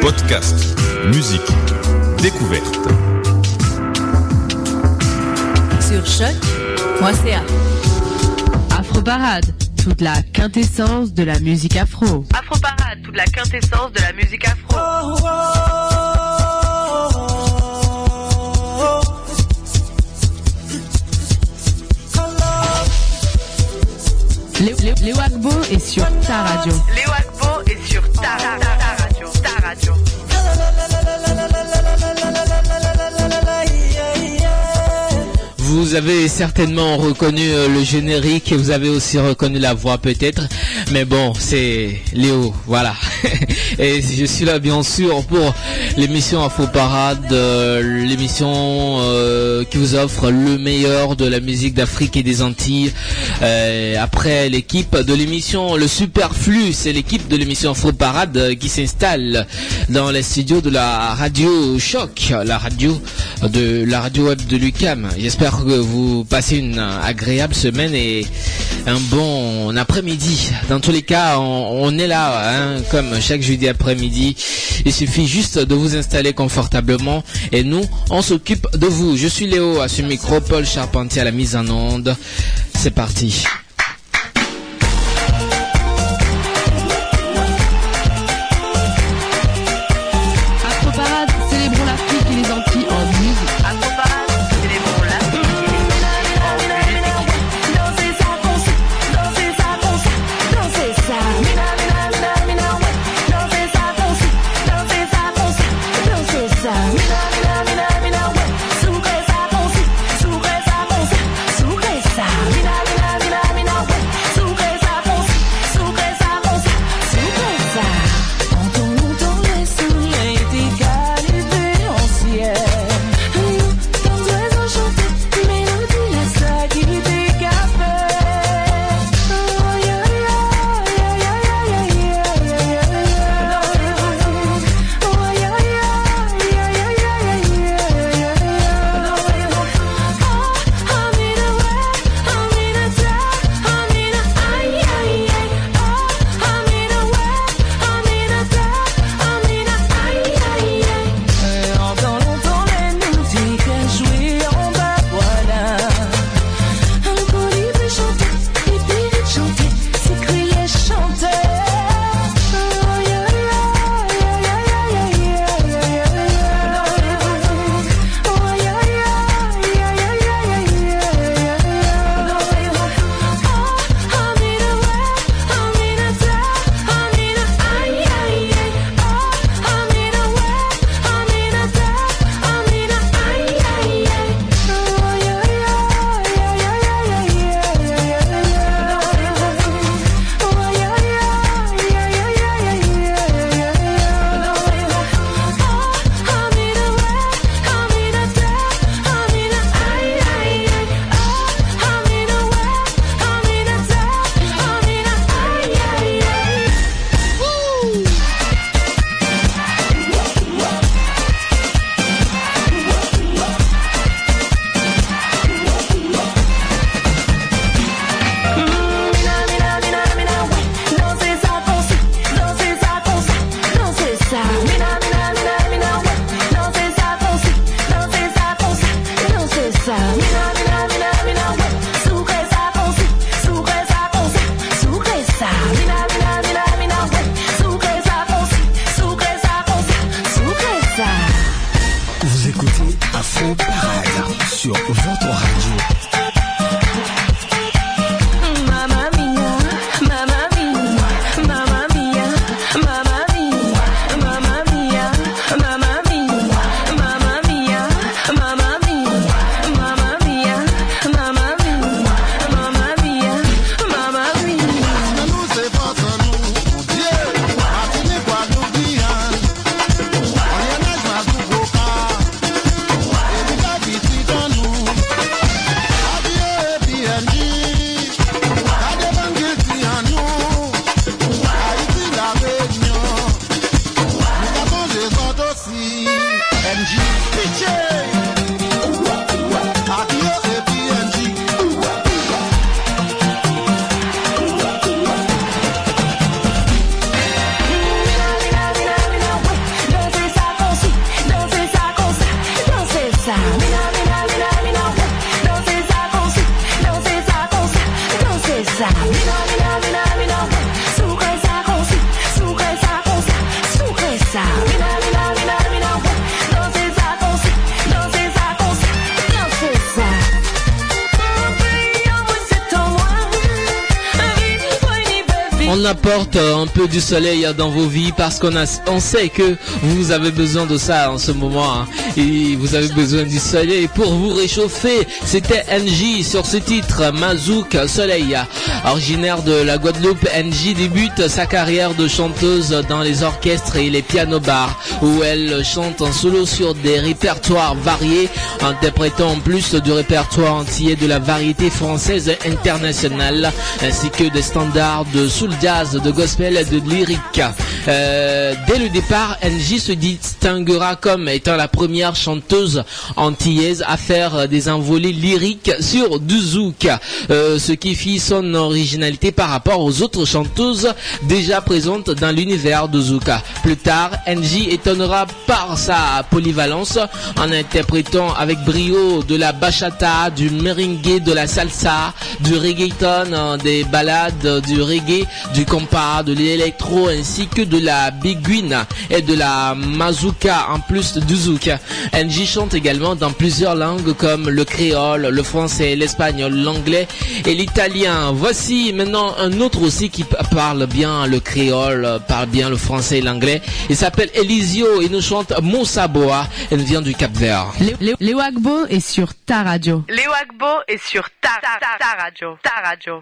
Podcast, musique, découverte. Sur choc.ca. Afro Parade, toute la quintessence de la musique afro. Afro Parade, toute la quintessence de la musique afro. Léo Agbo est sur ta radio. Léo Agbo est sur ta radio. Vous avez certainement reconnu euh, le générique et vous avez aussi reconnu la voix peut-être. Mais bon, c'est Léo, voilà. Et je suis là bien sûr pour l'émission Info Parade, euh, l'émission euh, qui vous offre le meilleur de la musique d'Afrique et des Antilles. Après l'équipe de l'émission Le Superflu, c'est l'équipe de l'émission Info Parade qui s'installe dans les studios de la radio Choc, la radio de la radio web de Lucam. J'espère que vous passez une agréable semaine et un bon après-midi. Dans tous les cas, on, est là, hein, comme chaque jeudi après-midi. Il suffit juste de vous installer confortablement et nous, on s'occupe de vous. Je suis Léo à ce micro, Paul Charpentier à la mise en onde. C'est parti. Du soleil dans vos vies parce qu'on sait que vous avez besoin de ça en ce moment hein. Et vous avez besoin du soleil pour vous réchauffer. C'était NJ sur ce titre Mazouk Soleil. Originaire de la Guadeloupe, NJ débute sa carrière de chanteuse dans les orchestres et les piano bars où elle chante en solo sur des répertoires variés, interprétant en plus du répertoire entier de la variété française internationale ainsi que des standards de soul jazz, de gospel et de lyrique. Euh, dès le départ, NJ se distinguera comme étant la première chanteuse antillaise à faire des envolées lyriques sur du zouk, euh, ce qui fit son originalité par rapport aux autres chanteuses déjà présentes dans l'univers de zouk. Plus tard, NJ étonnera par sa polyvalence en interprétant avec brio de la bachata, du merengue, de la salsa, du reggaeton, euh, des ballades, du reggae, du compas, de l'électro ainsi que de la biguine et de la mazouka en plus du zouk. NJ chante également dans plusieurs langues comme le créole, le français, l'espagnol, l'anglais et l'italien. Voici maintenant un autre aussi qui parle bien le créole, parle bien le français et l'anglais. Il s'appelle Elisio et nous chante Moussa Boa. Elle vient du Cap Vert. Léo Léo Agbo est sur ta radio. Léo Agbo est sur ta, ta, ta, ta radio. Ta radio.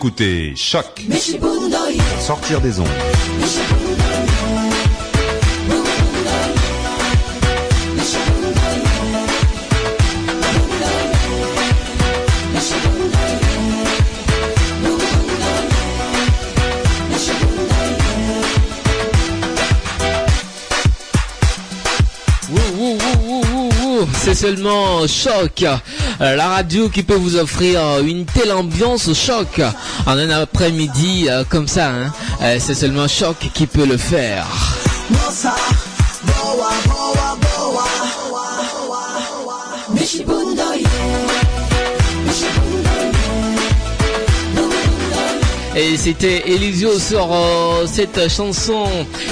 Écoutez Choc sortir des ondes. C'est seulement choc. Euh, La radio qui peut vous offrir euh, une telle ambiance choc en un après-midi euh, comme ça. hein. C'est seulement choc qui peut le faire. Et c'était Elisio sur euh, cette chanson.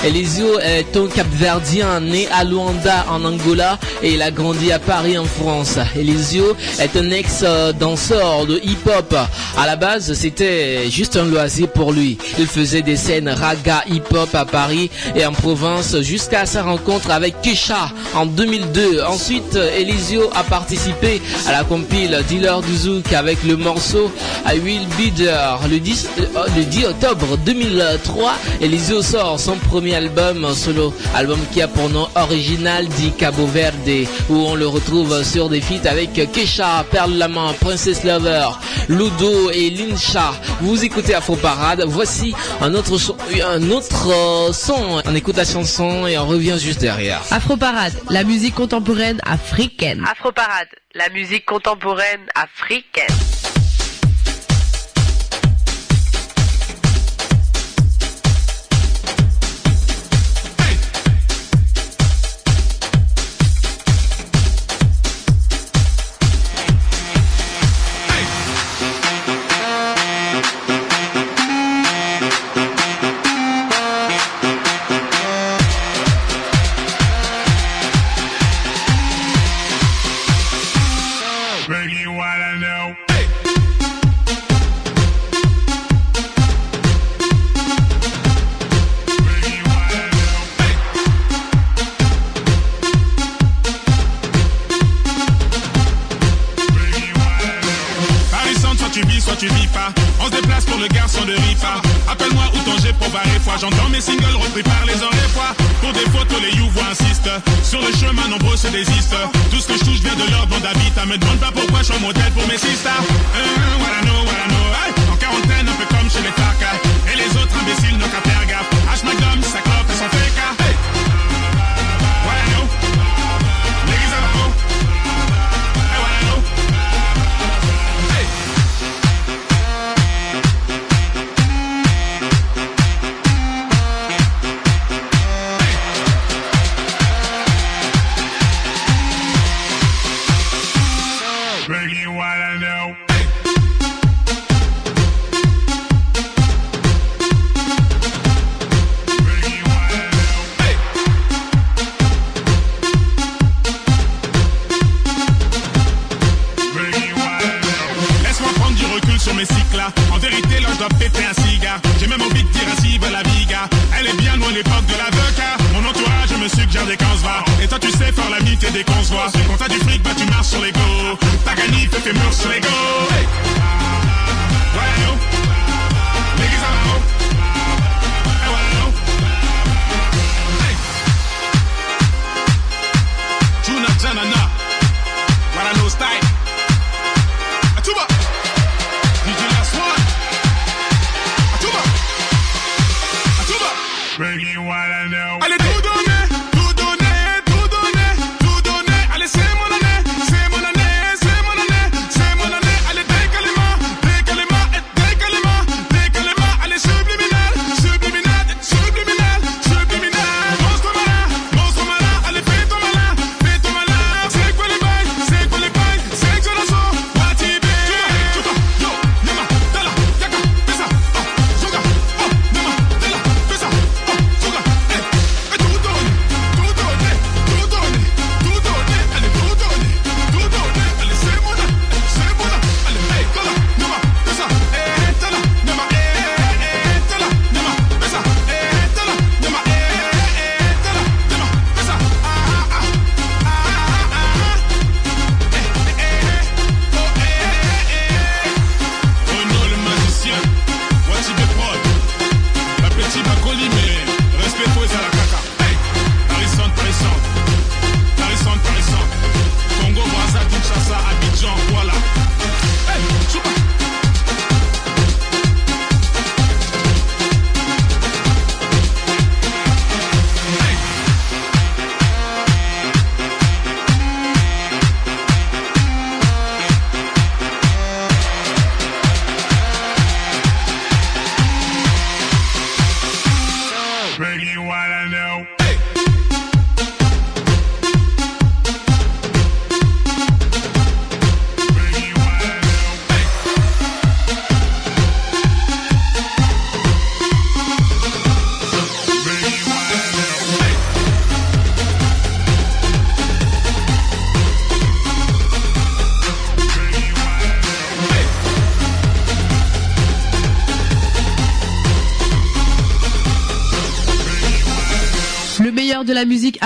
Elisio est un Capverdien né à Luanda en Angola et il a grandi à Paris en France. Elisio est un ex-danseur de hip-hop. À la base, c'était juste un loisir pour lui. Il faisait des scènes raga hip-hop à Paris et en province jusqu'à sa rencontre avec Kesha en 2002. Ensuite, Elisio a participé à la compile Dealer du Zouk avec le morceau I Will Be. Le 10, euh, le 10 octobre 2003, Elisio sort son premier album solo, album qui a pour nom original dit Cabo Verde, où on le retrouve sur des feats avec Kesha, Perle Lama, Princess Lover, Ludo et Lincha. Vous écoutez Afro Parade. Voici un autre, son- un autre euh, son. On écoute la chanson et on revient juste derrière. Afro Parade, la musique contemporaine africaine. Afro Parade, la musique contemporaine africaine. Sur le chemin, nombreux se désistent. Tout ce que je touche vient de leur bande d'habitat. Me demande pas pourquoi je suis un modèle pour mes sisters. Euh, what I know.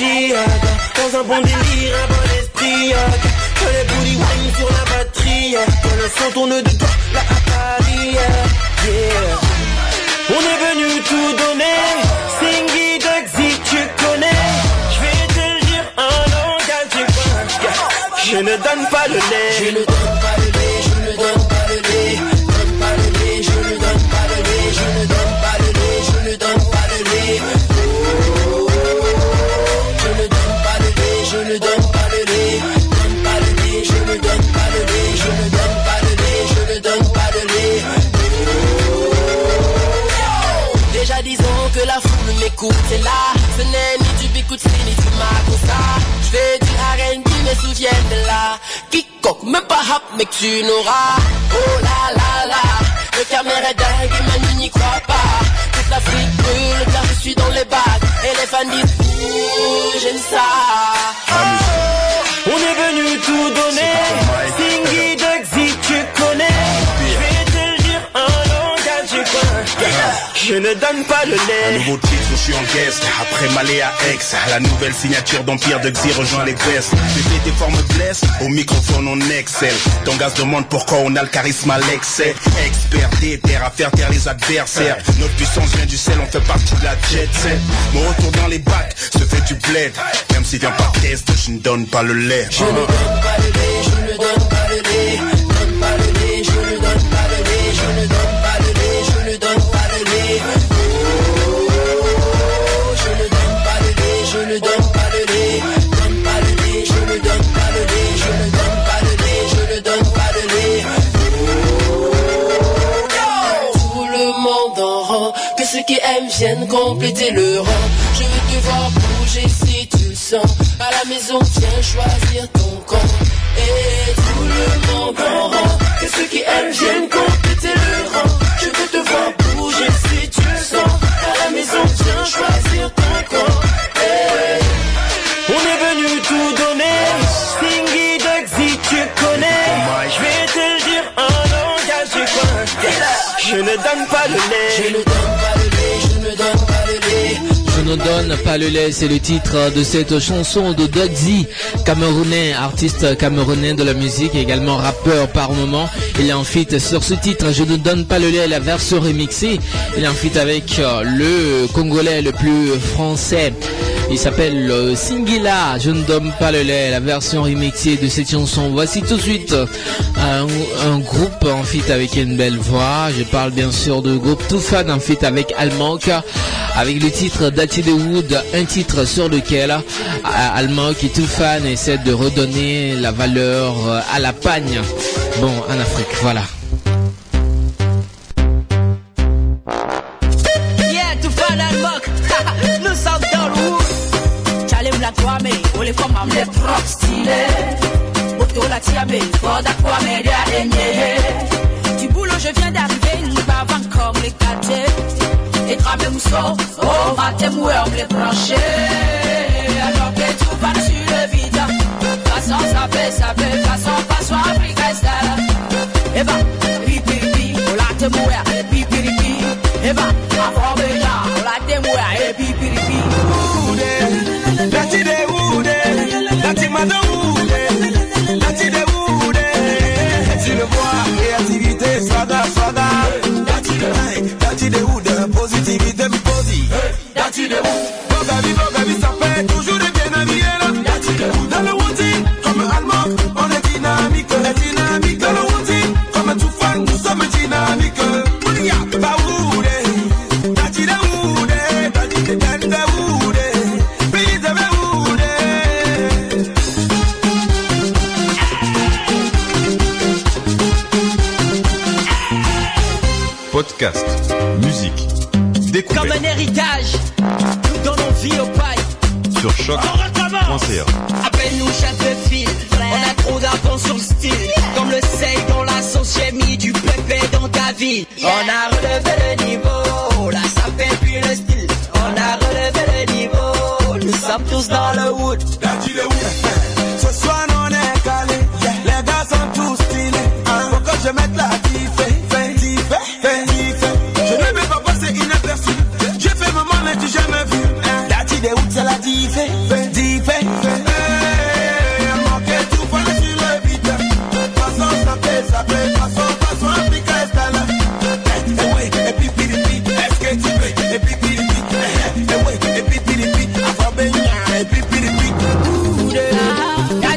Dans, un bon délire un bon esprit Que les booty wine sur la batterie Que le son tourne de toi là à On est venu tout donner. Singy Dugsy tu connais. Je vais te dire en langage. Je ne donne pas le lait. C'est là. Ce n'est ni du Bikoutsi ni du Makossa. Je fais du R&B, mais souviens de là. Quiconque, même pas rap, mais que tu n'auras. Oh là là là, le caméra est dingue et Manu n'y croit pas. Toute l'Afrique brûle car je suis dans les bacs. Et les fans disent, ouh, j'aime ça. Oh, on est venu tout donner. Je ne donne pas le Un lait. nouveau titre, je suis en guest. Après Malé à Aix, la nouvelle signature d'Empire de Xy rejoint les vestes. Bébé des formes blesse, au microphone on excelle. Ton gaz demande pourquoi on a le charisme à l'excès. Expert déter à faire taire les adversaires. Notre puissance vient du sel, on fait partie de la jet set. Mon retour dans les bacs se fait du bled. Même s'il vient pas test, je ne donne pas le lait. Je ne donne pas le lait, je ne donne pas viennent compléter le rang. Je veux te voir bouger si tu le sens. À la maison, viens choisir ton camp. Et tout le monde en rang, que ceux qui aiment viennent compléter le rang. Je veux te voir bouger si tu le sens. À la maison, viens choisir ton camp. On est venu tout donner. Singy Dugsy, tu connais. Je vais te dire en langage du coin. Je ne donne pas le lait. Je ne donne pas Donne pas le lait, c'est le titre de cette chanson de Dogzy, camerounais, artiste camerounais de la musique, également rappeur par moment. Il est en feat sur ce titre, Je ne donne pas le lait, la version remixée. Il est en feat avec euh, le Congolais le plus français. Il s'appelle euh, Singila, Je ne donne pas le lait, la version remixée de cette chanson. Voici tout de suite euh, un, groupe en feat avec une belle voix. Je parle bien sûr de groupe Toufan en feat avec Almank avec le titre Dati de Wood, un titre sur lequel euh, Almank et Toufan essaient de redonner la valeur euh, à la pagne. Bon, en Afrique, voilà. oh matem wè om le pranche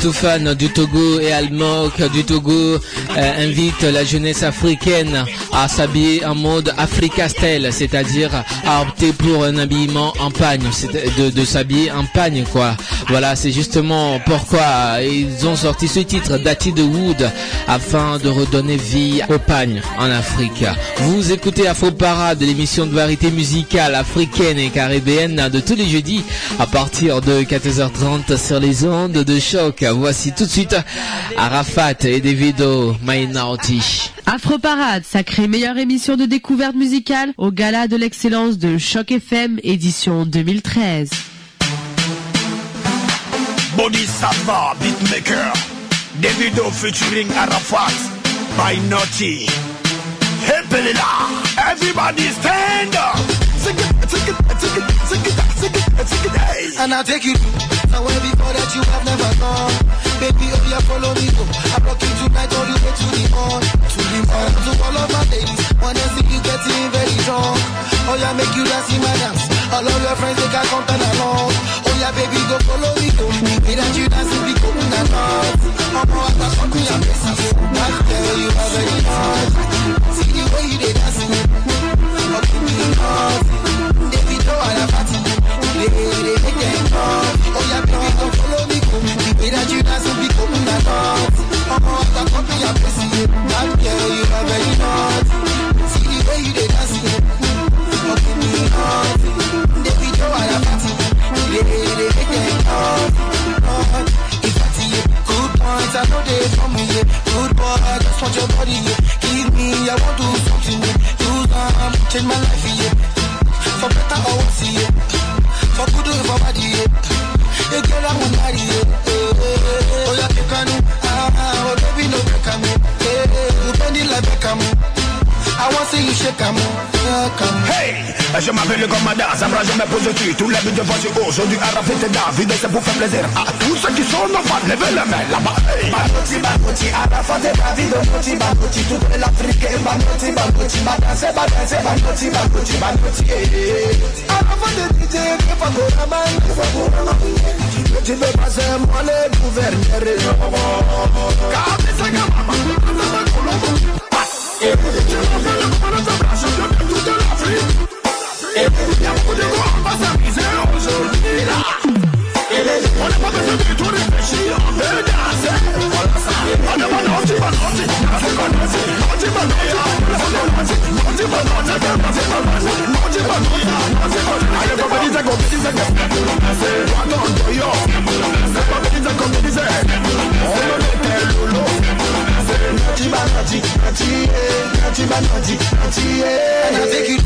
Toufan du Togo et Almok du Togo euh, invitent la jeunesse africaine à s'habiller en mode Africastel, c'est-à-dire à opter pour un habillement en pagne, de, de s'habiller en pagne quoi. Voilà, c'est justement pourquoi ils ont sorti ce titre Dati de Wood afin de redonner vie au pagne en Afrique. Vous écoutez Afro Parade, l'émission de variété musicale africaine et caribéenne de tous les jeudis à partir de 14h30 sur les ondes de choc. Voici tout de suite Arafat et Davido Mainauti. Afro Parade, sacrée meilleure émission de découverte musicale au gala de l'excellence de Choc FM édition 2013. Body Sava Beatmaker Davido featuring Arafat by Naughty Hepelila Everybody stand up Sing it, sing it, sing it, sing it, sing it, sing it, hey. And I take you to somewhere before that you jamais positif, tout de voici aujourd'hui à David et c'est pour faire plaisir. À tous ceux qui sont nos fans, levez la main là-bas Babouti, babouti, à la fin de David, toute l'Afrique la fin de DJ, que fagorama, que tu veux passer, moi c'est ça que passe And I beg you,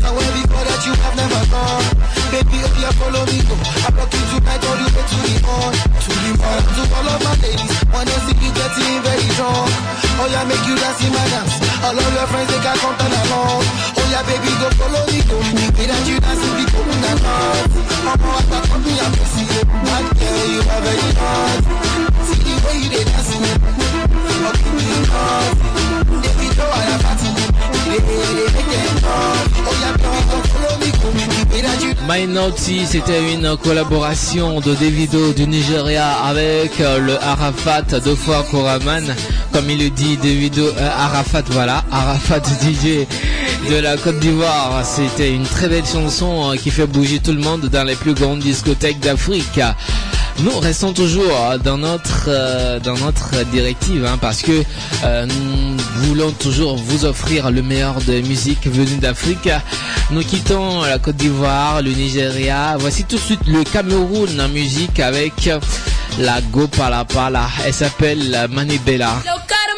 now every before that you have never gone. Baby, if you follow me, go. I rock you tonight, all you get to the on, to the on. To all of my ladies, wanna see you getting very drunk. Oh yeah, make you dance in my dance. All of your friends they can come turn along. Oh yeah, baby, go follow me, go. Baby, that you dance in the cool in the night. I'm all about company, I'm pussy. I girl, you are very hot. See the way you they dancing. My Naughty, c'était une collaboration de Davido du Nigeria avec euh, le Arafat deux fois Koraman. Comme il le dit, Davido euh, Arafat, voilà, Arafat DJ de la Côte d'Ivoire. C'était une très belle chanson euh, qui fait bouger tout le monde dans les plus grandes discothèques d'Afrique. Nous restons toujours euh, dans notre euh, dans notre directive hein, parce que euh, nous voulons toujours vous offrir le meilleur de musique venue d'Afrique. Nous quittons la Côte d'Ivoire, le Nigeria. Voici tout de suite le Cameroun en musique avec la Go Pala Pala. Elle s'appelle Manibela. Le corps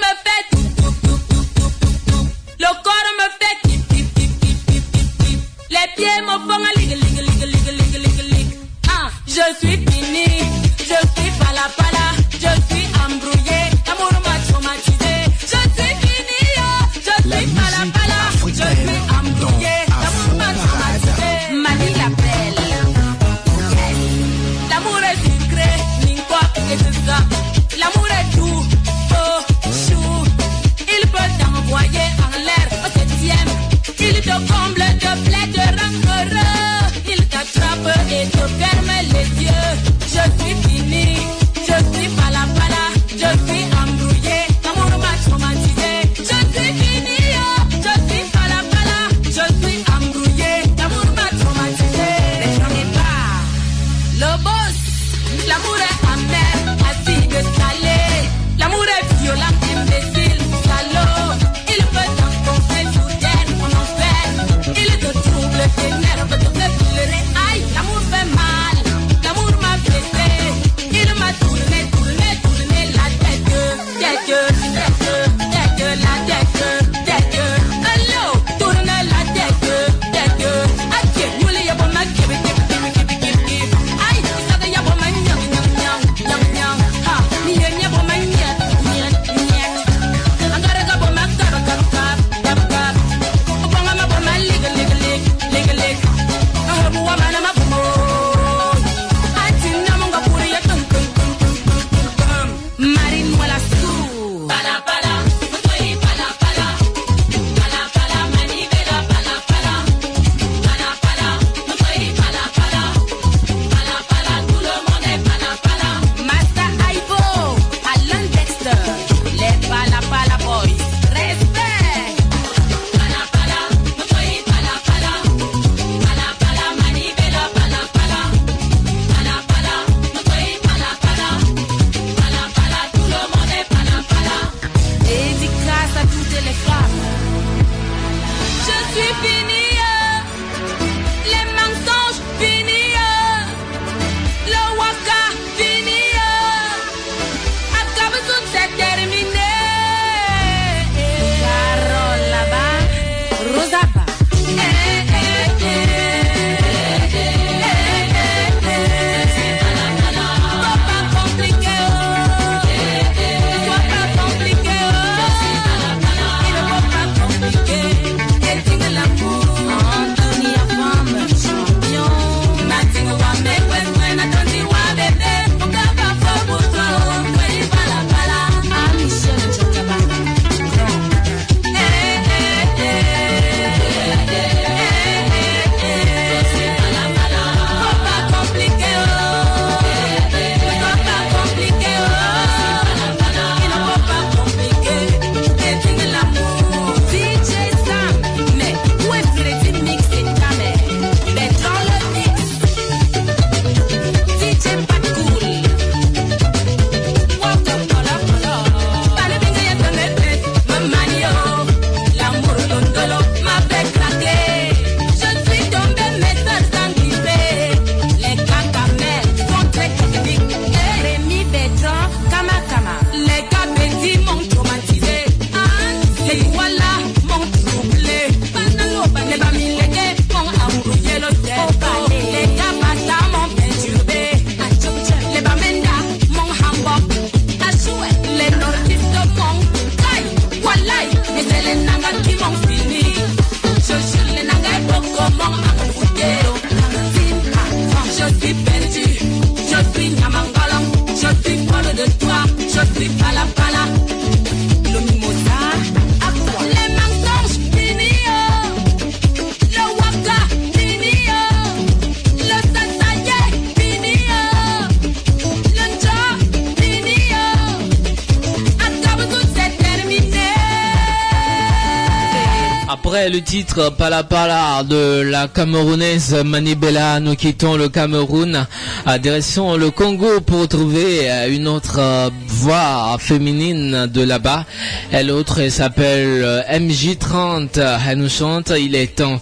le titre Pala Pala de la Camerounaise Manibela, nous quittons le Cameroun à le Congo pour trouver euh, une autre euh, voix féminine de là-bas. Elle autre elle s'appelle euh, MJ30. Elle nous chante Il est temps.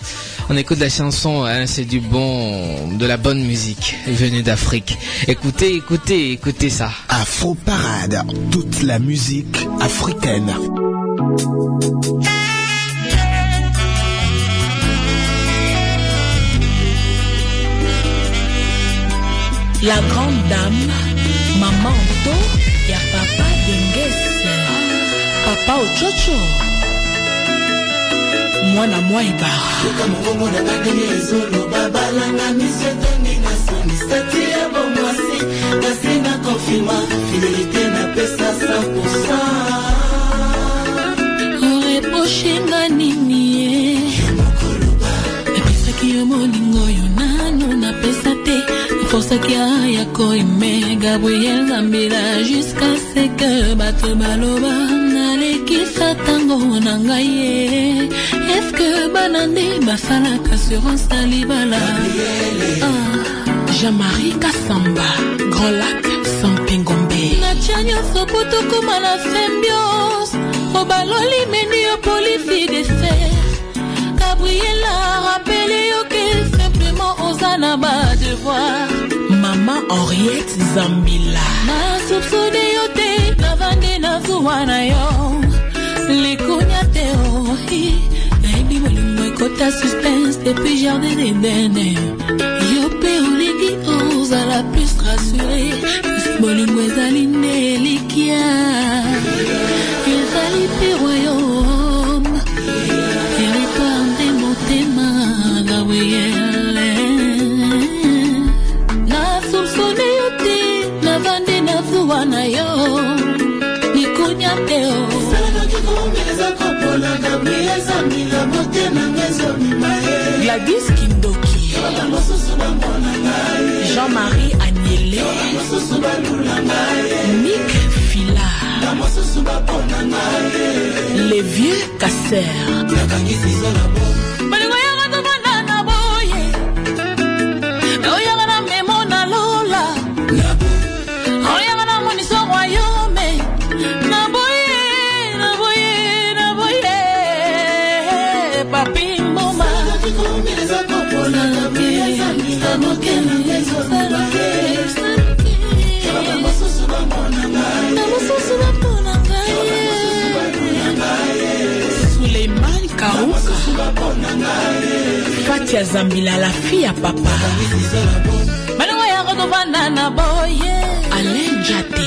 On écoute la chanson, hein, c'est du bon, de la bonne musique venue d'Afrique. Écoutez, écoutez, écoutez ça. Afro Parade, toute la musique africaine. La grande dame, maman Anto, ya papa Dengese, papa Ochocho, mwana mwaiba. Toka mongongo na bakeni ezoloba balanga miso etongi na soni stati ya bomwasi kasi na konfirma fidelité napesa 100 oreprochenga nini ye epesaki yo molingo yo nano napesa te naforsaki aya koime gabriel zambela jusqu'à ce que bato baloba nalekisa ntango na ngai ye eske bana nde basalaka assurance na libala Ah, jean-marie kasamba grand lac sampingombe. Natya nyonso po tokóma na symbiose. Obaloli meni yo polisi deser gabriela rappele yo ke simplement oza na badevoir henriette zambila. Nasopsone yo te navande na zuwa na yo. Likunya te ohi nayebi molimo ekota suspense depuis jardin edene yo mpe olingi ozala plus rassure kasi bolingo ezali nde elikia gladys kindoki. Jean-marie agnele nik fila. Les vieux kati ya zambila lafi ya papa. Balongo ya kotovanda na boye. Alenjat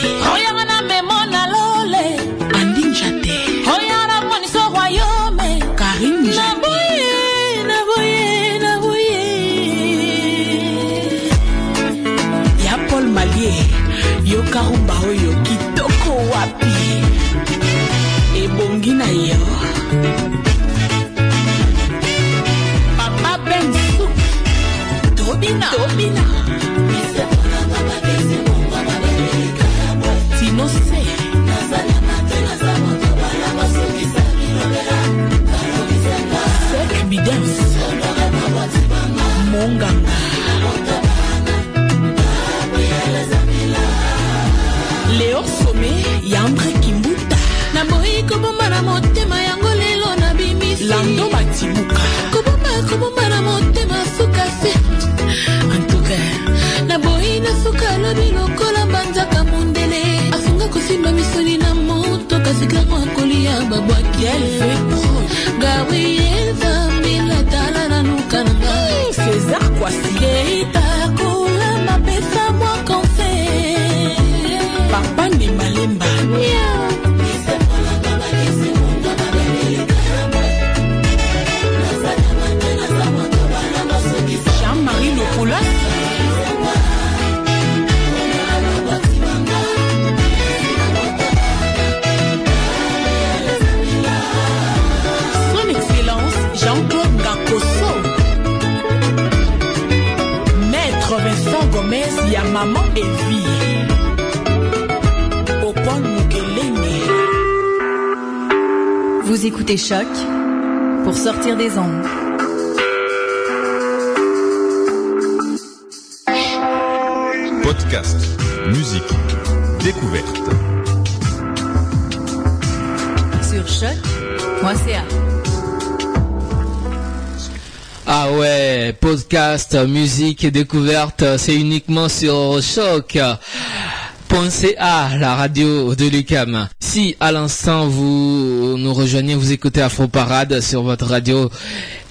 écoutez Choc pour sortir des ondes. Podcast, musique, découverte. Sur choc.ca. Ah ouais, podcast, musique et découverte, c'est uniquement sur choc. .ca, la radio de Lucam. Si à l'instant vous nous rejoignez, vous écoutez Afro Parade sur votre radio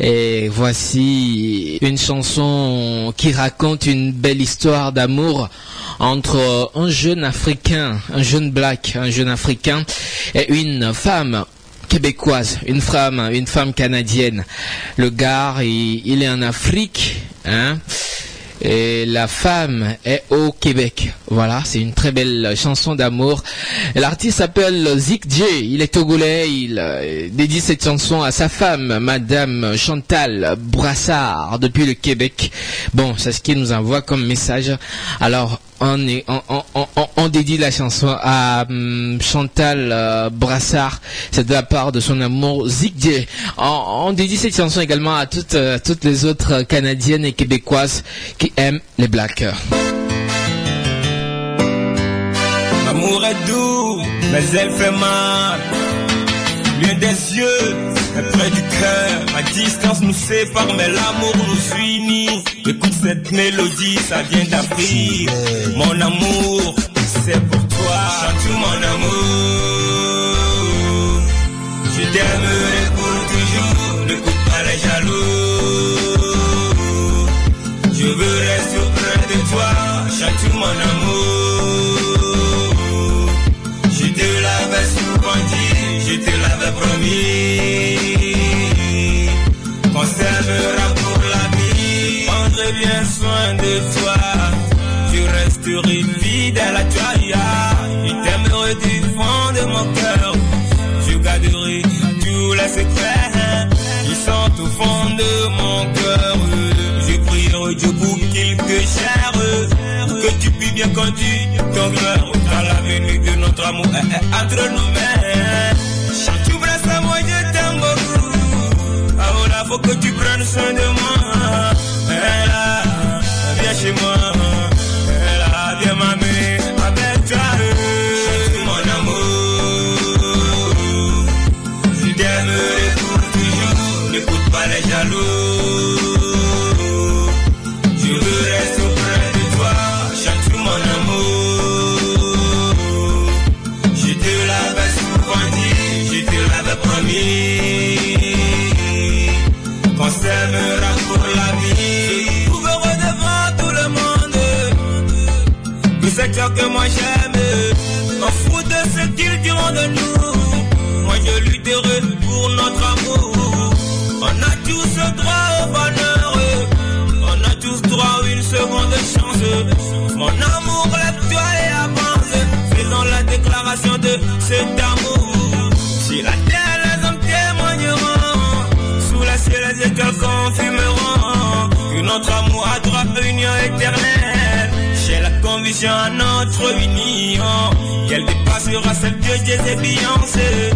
et voici une chanson qui raconte une belle histoire d'amour entre un jeune africain, un jeune black, un jeune africain et une femme québécoise, une femme, une femme canadienne. Le gars, il, est en Afrique, hein et la femme est au Québec. Voilà, c'est une très belle chanson d'amour. L'artiste s'appelle Zik J. Il est togolais. Il euh, dédie cette chanson à sa femme, Madame Chantal Brassard, depuis le Québec. Bon, c'est ce qu'il nous envoie comme message. Alors, on, dédie la chanson à hum, Chantal euh, Brassard. C'est de la part de son amour J. On, dédie cette chanson également à toutes, euh, toutes les autres Canadiennes et Québécoises qui aiment les Blacks. Loin des yeux, mais près du cœur. La distance nous sépare, mais l'amour nous unit. Écoute cette mélodie, ça vient d'Afrique. Mon amour, c'est pour toi. Chante mon amour. Je t'aimerai pour toujours. Les secrets qui sont au fond de mon cœur. Je prierai Dieu pour qu'il te gère. Que tu puisses bien conduire ton cœur dans la venue de notre amour eh, eh, entre nos à notre union. Qu'elle dépassera celle de Jay et Beyoncé.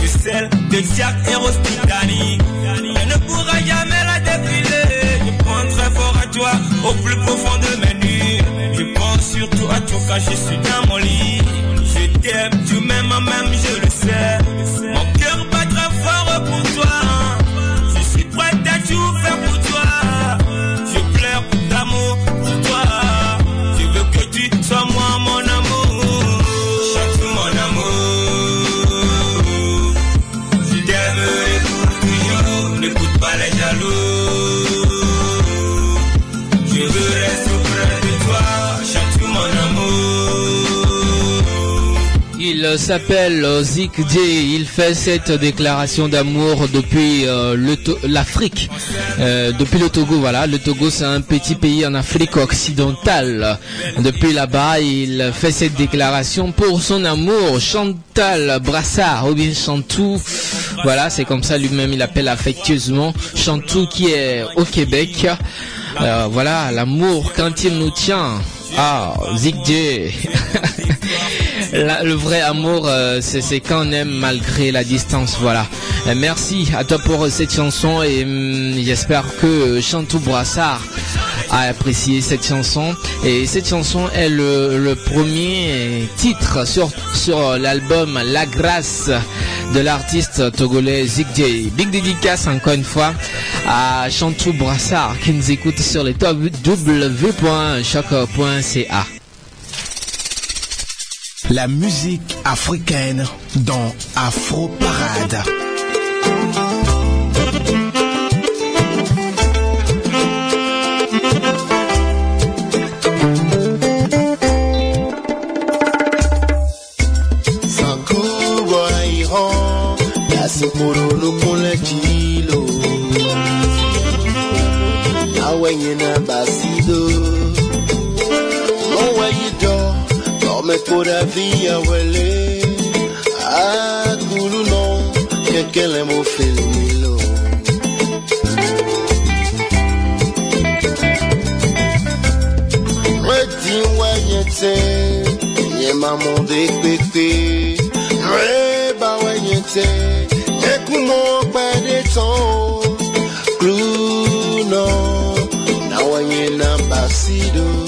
Que celle de Jack et Rose Titanic. Elle ne pourra jamais la défiler. Je prends très fort à toi au plus profond de mes nuits. Je pense surtout à toi quand je suis dans mon lit. Je t'aime, tu m'aimes même, je le sais. S'appelle euh, Zik. Il fait cette déclaration d'amour depuis euh, l'Afrique, Euh, depuis le Togo. Voilà, le Togo c'est un petit pays en Afrique occidentale. Depuis là-bas, il fait cette déclaration pour son amour. Chantal Brassard ou bien Chantou. Voilà, c'est comme ça lui-même il appelle affectueusement Chantou qui est au Québec. Voilà, l'amour quand il nous tient. Ah, Zik J. Le vrai amour, euh, c'est quand on aime malgré la distance. Voilà. Euh, merci à toi pour cette chanson et hum, j'espère que Chantou Brassard a apprécié cette chanson. Et cette chanson est le, premier titre sur, l'album La Grâce de l'artiste togolais Zig J. Big dédicace encore une fois à Chantou Brassard qui nous écoute sur le www.choc.ca. La musique africaine dans Afro Parade. Yasikuru nukule kilo Awenye na basido Kame kore vi awele Akulu non Kekele mo filmilo Mweti wanyete Nye mamon dekpekpe Mweba wanyete Ekounon pade ton. Klu non Na wanye nan basido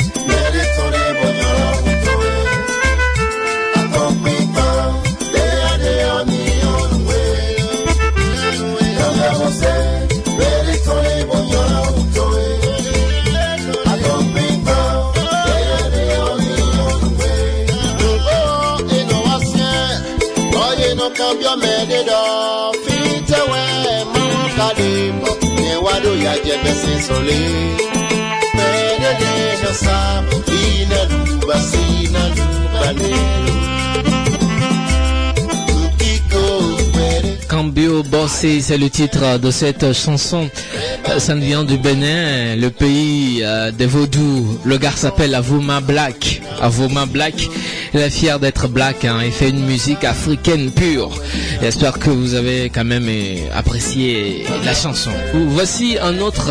Bossé, c'est le titre de cette chanson. Euh, Ça vient du Bénin, le pays euh, des vaudous. Le gars s'appelle Avoma Black. Avoma Black, il est fier d'être black. Hein. Il fait une musique africaine pure. J'espère que vous avez quand même euh, apprécié la chanson. Voici un autre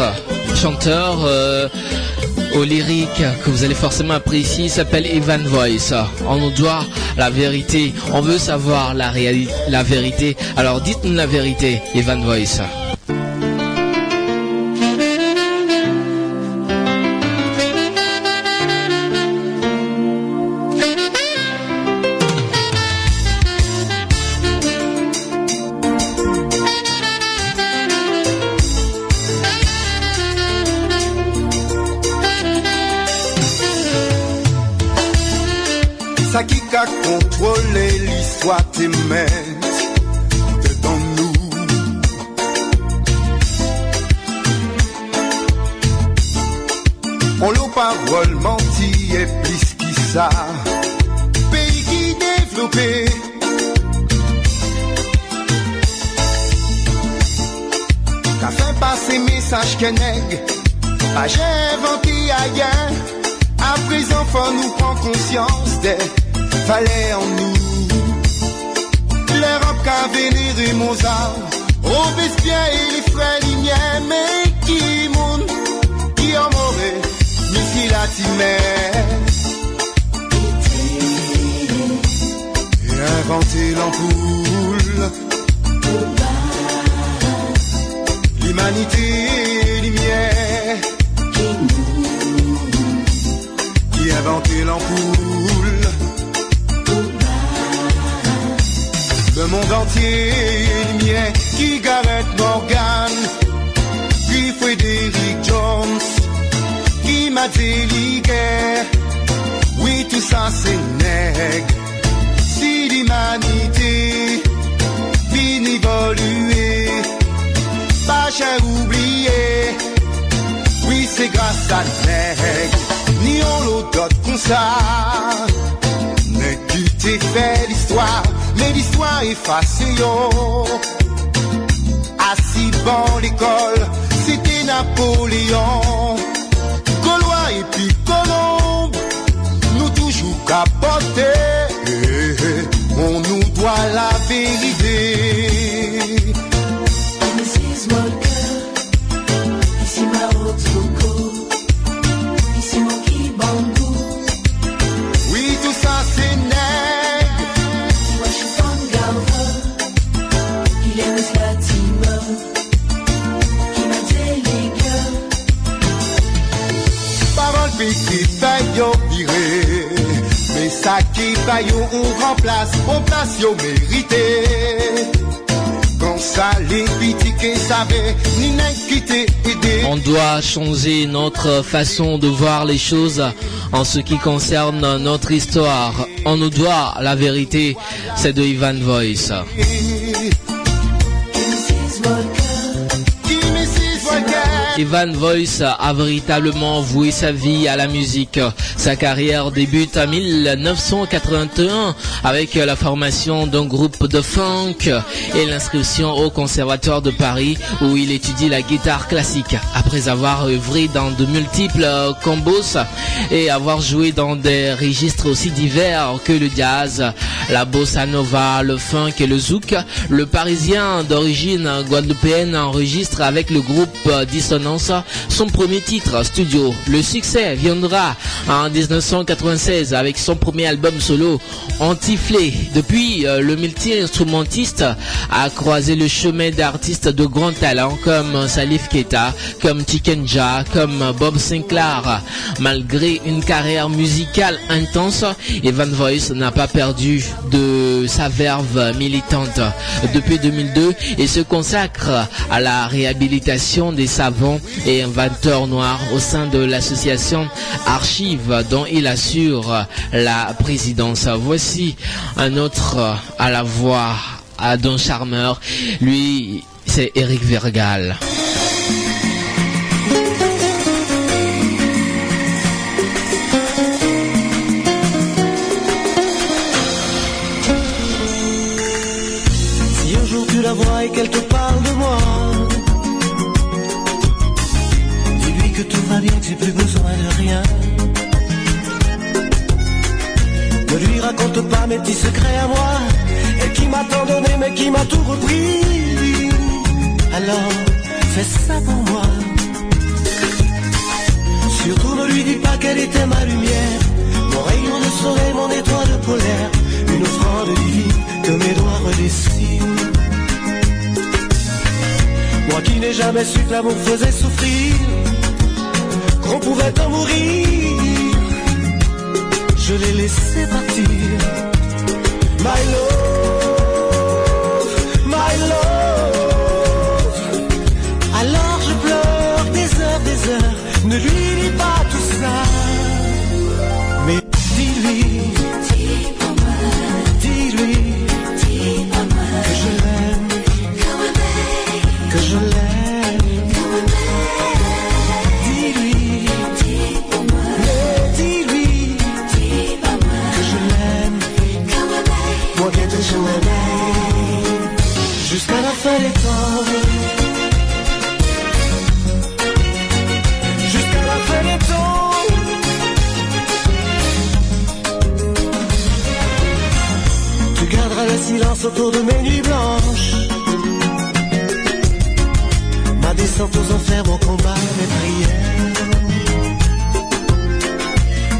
chanteur au lyrique que vous allez forcément apprécier. Il s'appelle Evan Voice. On nous doit la vérité. On veut savoir la, vérité. Alors dites-nous la vérité, Evan Voice. Pas j'ai inventé ailleurs. À présent, faut nous prendre conscience des fallait en nous. L'Europe qu'a vénéré Mozart, Robespierre et les frères Lumière, mais qui moun, qui en mauvais, Missy Latimère. Et inventer l'ampoule. L'humanité lumière qui a inventé l'ampoule. Le monde entier lumière qui Garrett Morgan, qui Frédéric Jones, qui m'a Guerre. Oui, tout ça c'est nègre. Si l'humanité finit évoluer, cher oublié. Oui, c'est grâce à nègre. Ni on l'autre comme ça. Nègre qui t'ai fait l'histoire, mais l'histoire effacée yo. Assis dans l'école, c'était Napoléon. Gaulois et puis Colombe, nous toujours capotés. On remplace, place yo mérité. On doit changer notre façon de voir les choses en ce qui concerne notre histoire. On nous doit la vérité, c'est de Ivan Voice. Ivan Voice a véritablement voué sa vie à la musique. Sa carrière débute en 1981 avec la formation d'un groupe de funk et l'inscription au Conservatoire de Paris où il étudie la guitare classique. Après avoir œuvré dans de multiples combos et avoir joué dans des registres aussi divers que le jazz, la bossa nova, le funk et le zouk, le parisien d'origine guadeloupéenne enregistre avec le groupe Son premier titre studio. Le succès viendra en 1996 avec son premier album solo Antiflé. Depuis, euh, le multi-instrumentiste a croisé le chemin d'artistes de grand talent comme Salif Keita, comme Tikenja, comme Bob Sinclair. Malgré une carrière musicale intense, Evan Voice n'a pas perdu de sa verve militante. Depuis 2002, il se consacre à la réhabilitation des savants et inventeurs noirs au sein de l'association Archive dont il assure la présidence. Voici un autre à la voix à Don Charmeur. Lui, c'est Eric Vergal. De rien. Ne lui raconte pas mes petits secrets à moi, et qui m'a tant donné mais qui m'a tout repris. Alors, fais ça pour moi. Surtout ne lui dis pas qu'elle était ma lumière, mon rayon de soleil, mon étoile polaire, une offrande divine que mes doigts redessinent. Moi qui n'ai jamais su que l'amour faisait souffrir, qu'on pouvait en mourir, je l'ai laissé partir. My love, my love. De mes nuits blanches. Ma descente aux enfers, mon combat, mes prières.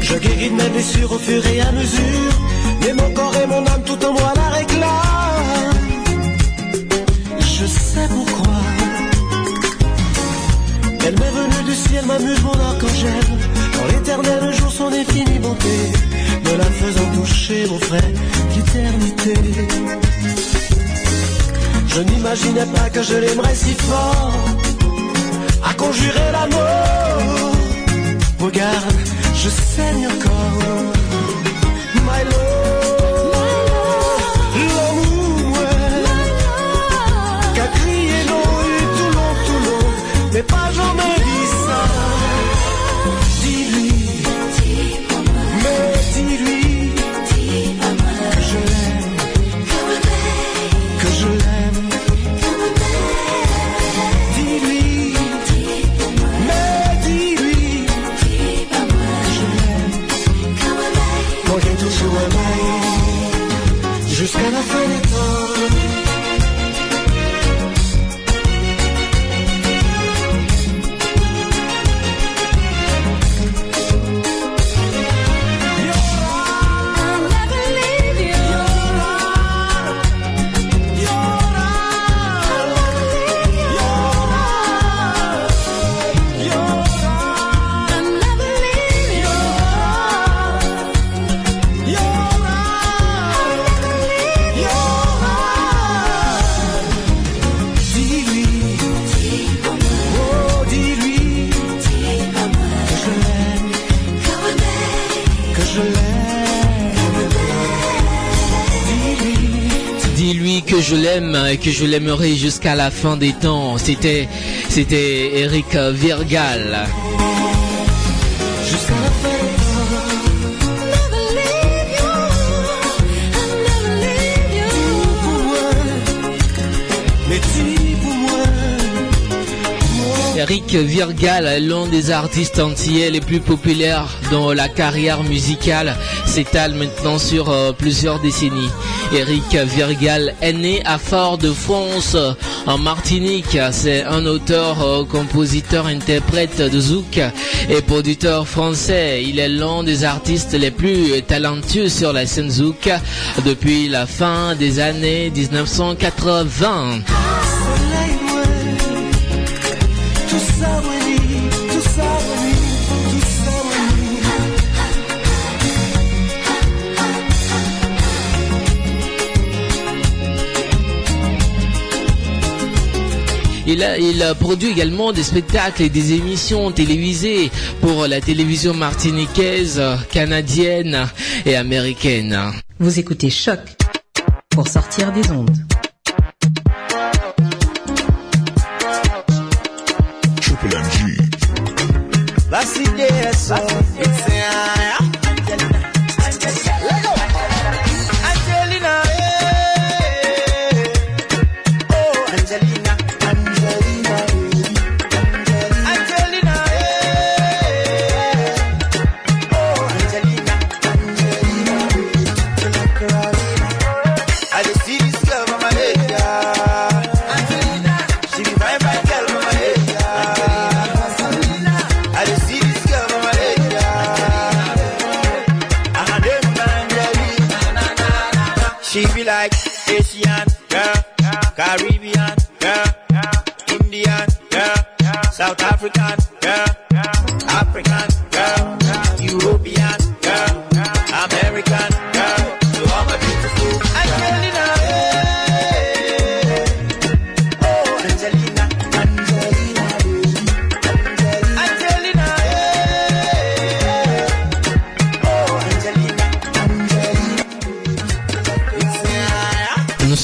Je guéris de mes blessures au fur et à mesure. Mais mon corps et mon âme, tout en moi la réclament. Je sais pourquoi. Elle m'est venue du ciel, m'amuse mon arc-en-ciel. Dans l'éternel jour, son infinie bonté. Me la faisant toucher, mon frère, l'éternité. Je n'imaginais pas que je l'aimerais si fort. À conjurer l'amour. Regarde, je saigne encore. My et que je l'aimerai jusqu'à la fin des temps. C'était, c'était Eric Virgal. Eric Virgal est l'un des artistes antillais les plus populaires dont la carrière musicale s'étale maintenant sur euh, plusieurs décennies. Eric Virgal est né à Fort-de-France en Martinique. C'est un auteur, euh, compositeur, interprète de zouk et producteur français. Il est l'un des artistes les plus talentueux sur la scène zouk depuis la fin des années 1980. Il a, il a produit également des spectacles et des émissions télévisées pour la télévision martiniquaise, canadienne et américaine. Vous écoutez Choc pour sortir des ondes. Triple MG. That's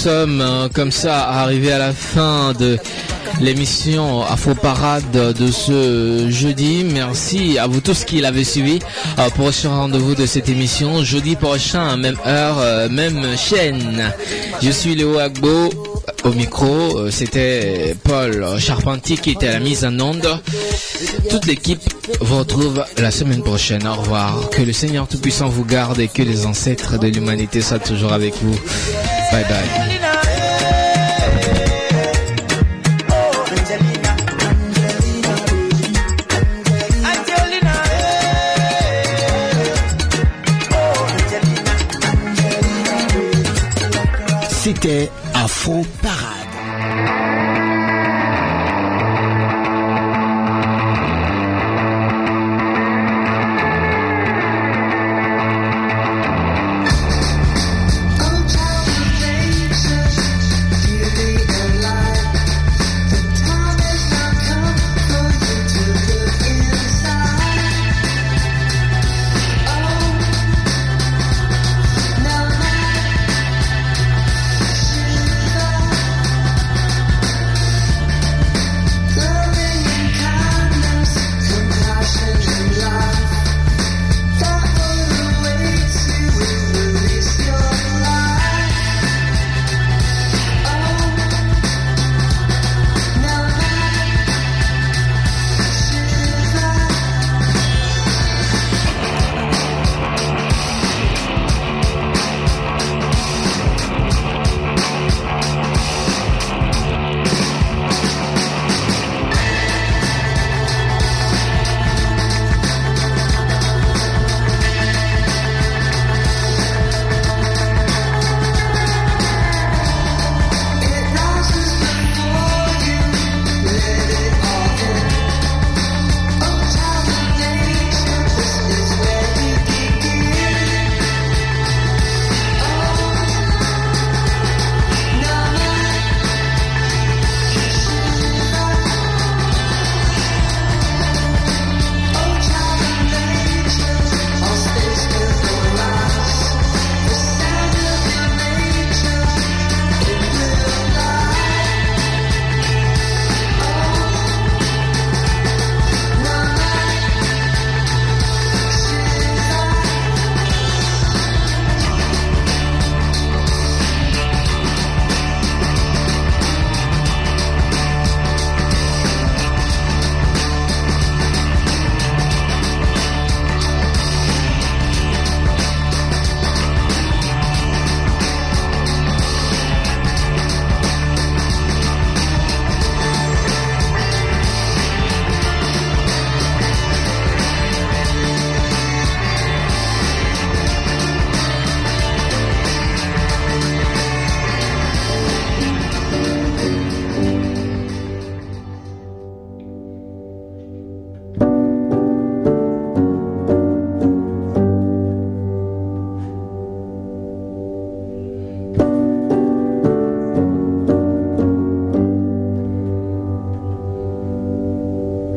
euh, comme ça arrivés à la fin de l'émission Afro Parade de ce jeudi. Merci à vous tous qui l'avez suivi. Euh, prochain rendez-vous de cette émission jeudi prochain, même heure, euh, même chaîne. Je suis Léo Agbo au micro. Euh, C'était Paul Charpentier qui était à la mise en onde. Toute l'équipe vous retrouve la semaine prochaine. Au revoir. Que le Seigneur Tout-Puissant vous garde et que les ancêtres de l'humanité soient toujours avec vous. Bye bye. C'était Afro Parade.